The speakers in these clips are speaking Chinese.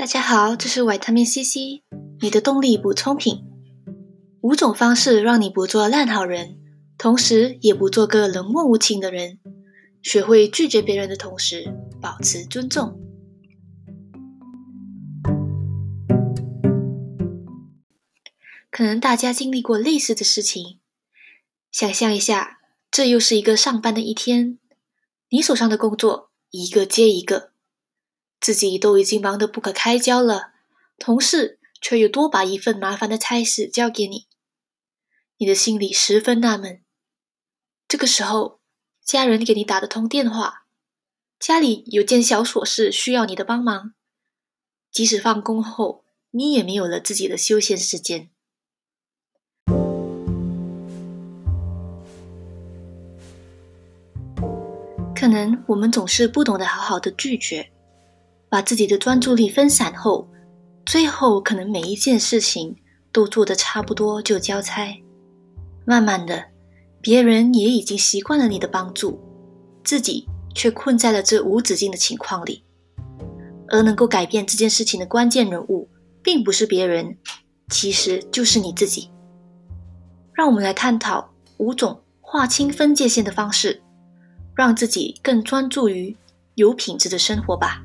大家好，这是维他命 C C，你的动力补充品。五种方式让你不做烂好人，同时也不做个冷漠无情的人。学会拒绝别人的同时，保持尊重。可能大家经历过类似的事情，想象一下，这又是一个上班的一天，你手上的工作一个接一个。自己都已经忙得不可开交了，同事却又多把一份麻烦的差事交给你，你的心里十分纳闷。这个时候，家人给你打的通电话，家里有件小琐事需要你的帮忙，即使放工后，你也没有了自己的休闲时间。可能我们总是不懂得好好的拒绝。把自己的专注力分散后，最后可能每一件事情都做得差不多就交差。慢慢的，别人也已经习惯了你的帮助，自己却困在了这无止境的情况里。而能够改变这件事情的关键人物，并不是别人，其实就是你自己。让我们来探讨五种划清分界线的方式，让自己更专注于有品质的生活吧。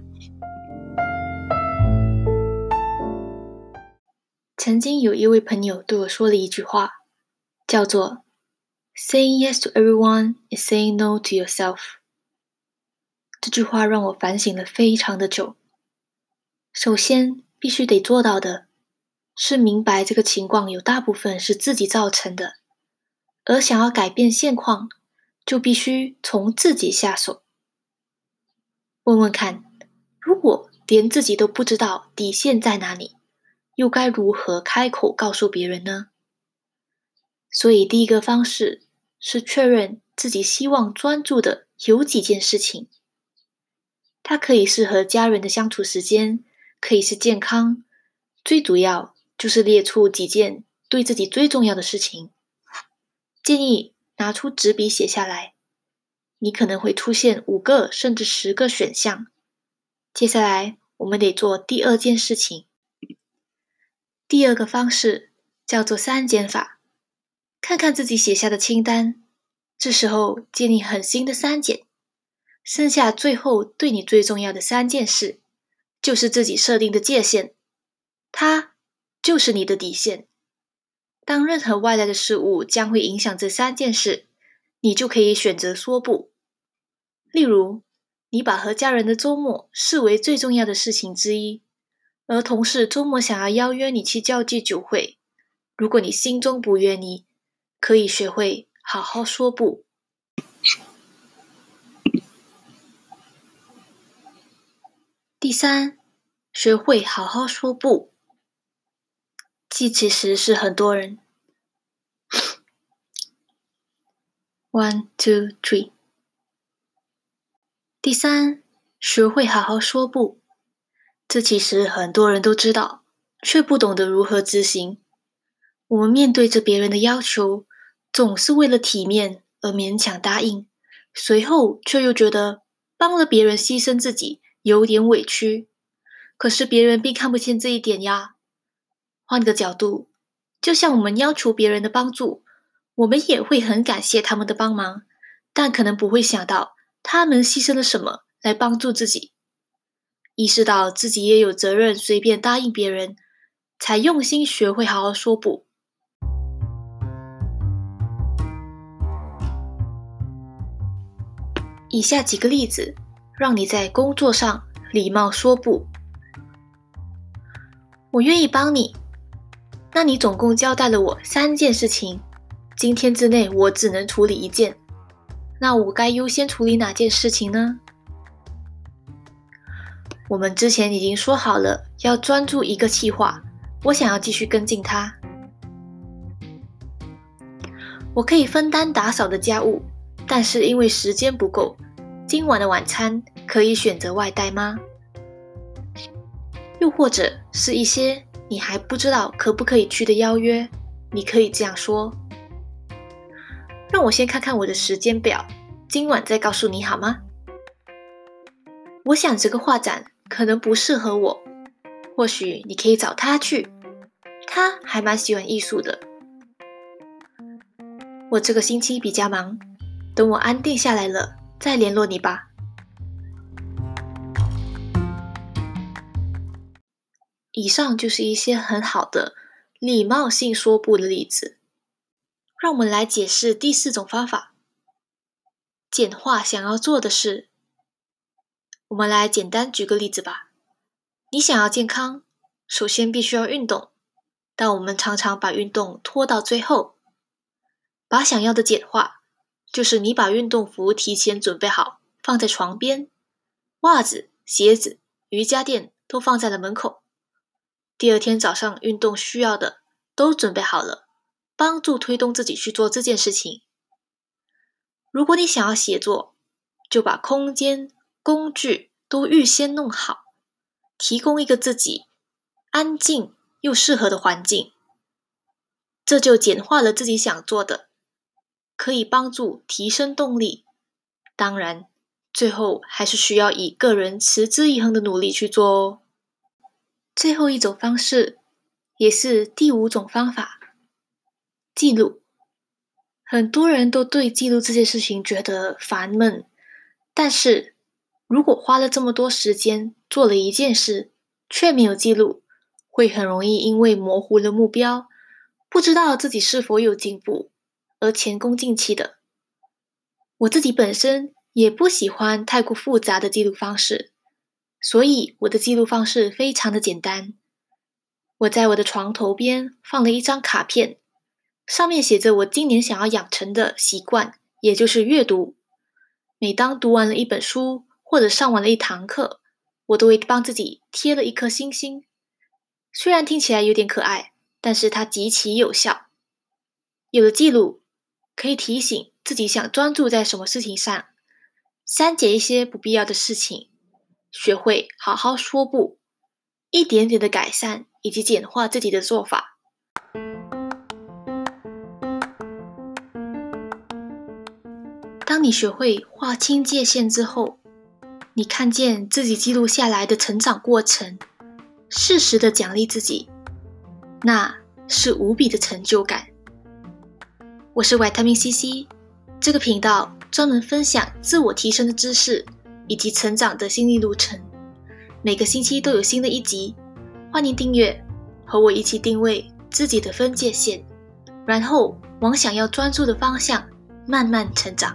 曾经有一位朋友对我说了一句话，叫做 “Saying yes to everyone is saying no to yourself”。这句话让我反省了非常的久。首先，必须得做到的是明白这个情况有大部分是自己造成的，而想要改变现况，就必须从自己下手。问问看，如果连自己都不知道底线在哪里？又该如何开口告诉别人呢？所以，第一个方式是确认自己希望专注的有几件事情。它可以是和家人的相处时间，可以是健康，最主要就是列出几件对自己最重要的事情。建议拿出纸笔写下来，你可能会出现五个甚至十个选项。接下来，我们得做第二件事情。第二个方式叫做删减法，看看自己写下的清单，这时候建立狠心的删减，剩下最后对你最重要的三件事，就是自己设定的界限，它就是你的底线。当任何外来的事物将会影响这三件事，你就可以选择说不。例如，你把和家人的周末视为最重要的事情之一。而同事周末想要邀约你去交际酒会，如果你心中不愿意，可以学会好好说不。第三，学会好好说不。这其实是很多人。One, two, three。第三，学会好好说不。这其实很多人都知道，却不懂得如何执行。我们面对着别人的要求，总是为了体面而勉强答应，随后却又觉得帮了别人牺牲自己有点委屈。可是别人并看不见这一点呀。换个角度，就像我们要求别人的帮助，我们也会很感谢他们的帮忙，但可能不会想到他们牺牲了什么来帮助自己。意识到自己也有责任随便答应别人，才用心学会好好说不。以下几个例子，让你在工作上礼貌说不。我愿意帮你，那你总共交代了我三件事情，今天之内我只能处理一件，那我该优先处理哪件事情呢？我们之前已经说好了要专注一个计划，我想要继续跟进它。我可以分担打扫的家务，但是因为时间不够，今晚的晚餐可以选择外带吗？又或者是一些你还不知道可不可以去的邀约，你可以这样说：让我先看看我的时间表，今晚再告诉你好吗？我想这个画展。可能不适合我，或许你可以找他去，他还蛮喜欢艺术的。我这个星期比较忙，等我安定下来了再联络你吧。以上就是一些很好的礼貌性说不的例子。让我们来解释第四种方法：简化想要做的事。我们来简单举个例子吧。你想要健康，首先必须要运动，但我们常常把运动拖到最后。把想要的简化，就是你把运动服提前准备好，放在床边，袜子、鞋子、瑜伽垫都放在了门口。第二天早上运动需要的都准备好了，帮助推动自己去做这件事情。如果你想要写作，就把空间、工具都预先弄好，提供一个自己安静又适合的环境，这就简化了自己想做的。可以帮助提升动力，当然，最后还是需要以个人持之以恒的努力去做哦。最后一种方式，也是第五种方法，记录。很多人都对记录这件事情觉得烦闷，但是如果花了这么多时间做了一件事，却没有记录，会很容易因为模糊了目标，不知道自己是否有进步。而前功尽弃的，我自己本身也不喜欢太过复杂的记录方式，所以我的记录方式非常的简单。我在我的床头边放了一张卡片，上面写着我今年想要养成的习惯，也就是阅读。每当读完了一本书或者上完了一堂课，我都会帮自己贴了一颗星星。虽然听起来有点可爱，但是它极其有效。有了记录。可以提醒自己想专注在什么事情上，删减一些不必要的事情，学会好好说不，一点点的改善以及简化自己的做法。当你学会划清界限之后，你看见自己记录下来的成长过程，适时的奖励自己，那是无比的成就感。我是维他命 C C，这个频道专门分享自我提升的知识以及成长的心历路程。每个星期都有新的一集，欢迎订阅，和我一起定位自己的分界线，然后往想要专注的方向慢慢成长。